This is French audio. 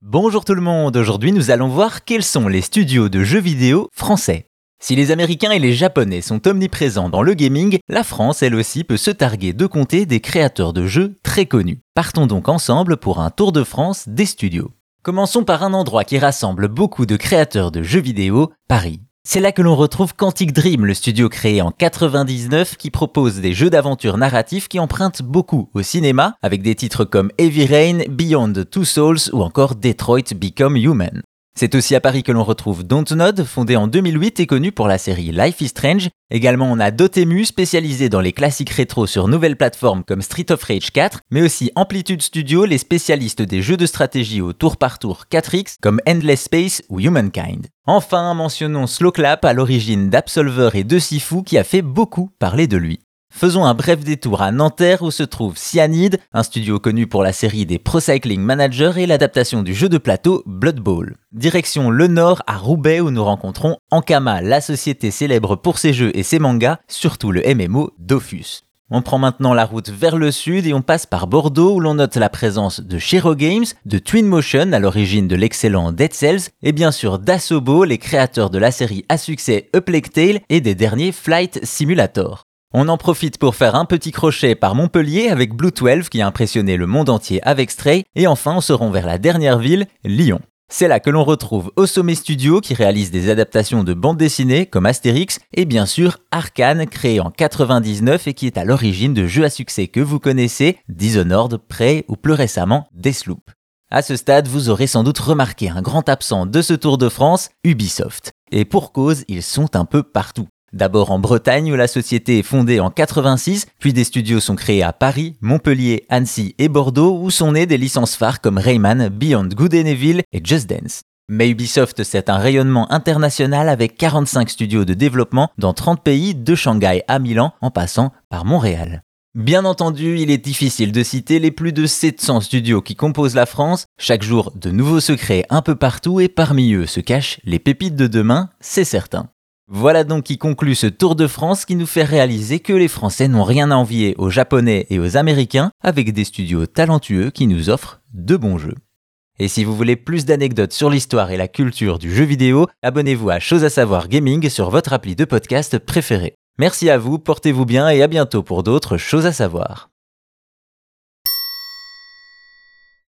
Bonjour tout le monde, aujourd'hui nous allons voir quels sont les studios de jeux vidéo français. Si les Américains et les Japonais sont omniprésents dans le gaming, la France elle aussi peut se targuer de compter des créateurs de jeux très connus. Partons donc ensemble pour un tour de France des studios. Commençons par un endroit qui rassemble beaucoup de créateurs de jeux vidéo, Paris. C'est là que l'on retrouve Quantic Dream, le studio créé en 99 qui propose des jeux d'aventure narratifs qui empruntent beaucoup au cinéma, avec des titres comme Heavy Rain, Beyond Two Souls ou encore Detroit Become Human. C'est aussi à Paris que l'on retrouve Dontnod, fondé en 2008 et connu pour la série Life is Strange. Également, on a Dotemu, spécialisé dans les classiques rétro sur nouvelles plateformes comme Street of Rage 4, mais aussi Amplitude Studio, les spécialistes des jeux de stratégie au tour par tour 4X comme Endless Space ou Humankind. Enfin, mentionnons Slowclap, à l'origine d'Absolver et de Sifu, qui a fait beaucoup parler de lui. Faisons un bref détour à Nanterre où se trouve Cyanide, un studio connu pour la série des Pro Cycling Managers et l'adaptation du jeu de plateau Blood Bowl. Direction le nord à Roubaix où nous rencontrons Ankama, la société célèbre pour ses jeux et ses mangas, surtout le MMO Dofus. On prend maintenant la route vers le sud et on passe par Bordeaux où l'on note la présence de Shiro Games, de Twinmotion à l'origine de l'excellent Dead Cells et bien sûr d'Asobo, les créateurs de la série à succès Plague et des derniers Flight Simulator. On en profite pour faire un petit crochet par Montpellier avec Blue 12 qui a impressionné le monde entier avec Stray, et enfin on se rend vers la dernière ville, Lyon. C'est là que l'on retrouve Osome Studio qui réalise des adaptations de bandes dessinées comme Astérix et bien sûr Arkane créé en 99 et qui est à l'origine de jeux à succès que vous connaissez, Dishonored, Prey ou plus récemment Deathloop. À ce stade, vous aurez sans doute remarqué un grand absent de ce Tour de France, Ubisoft. Et pour cause, ils sont un peu partout. D'abord en Bretagne où la société est fondée en 86, puis des studios sont créés à Paris, Montpellier, Annecy et Bordeaux où sont nées des licences phares comme Rayman, Beyond Good et Just Dance. Mais Ubisoft c'est un rayonnement international avec 45 studios de développement dans 30 pays, de Shanghai à Milan en passant par Montréal. Bien entendu, il est difficile de citer les plus de 700 studios qui composent la France. Chaque jour, de nouveaux secrets un peu partout et parmi eux se cachent les pépites de demain, c'est certain. Voilà donc qui conclut ce Tour de France qui nous fait réaliser que les Français n'ont rien à envier aux Japonais et aux Américains avec des studios talentueux qui nous offrent de bons jeux. Et si vous voulez plus d'anecdotes sur l'histoire et la culture du jeu vidéo, abonnez-vous à Chose à savoir gaming sur votre appli de podcast préféré. Merci à vous, portez-vous bien et à bientôt pour d'autres choses à savoir.